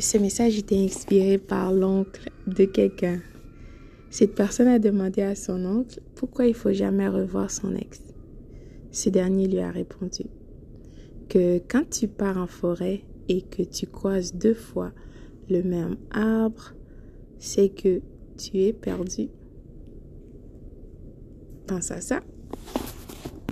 Ce message était inspiré par l'oncle de quelqu'un. Cette personne a demandé à son oncle pourquoi il faut jamais revoir son ex. Ce dernier lui a répondu que quand tu pars en forêt et que tu croises deux fois le même arbre, c'est que tu es perdu. Pense à ça.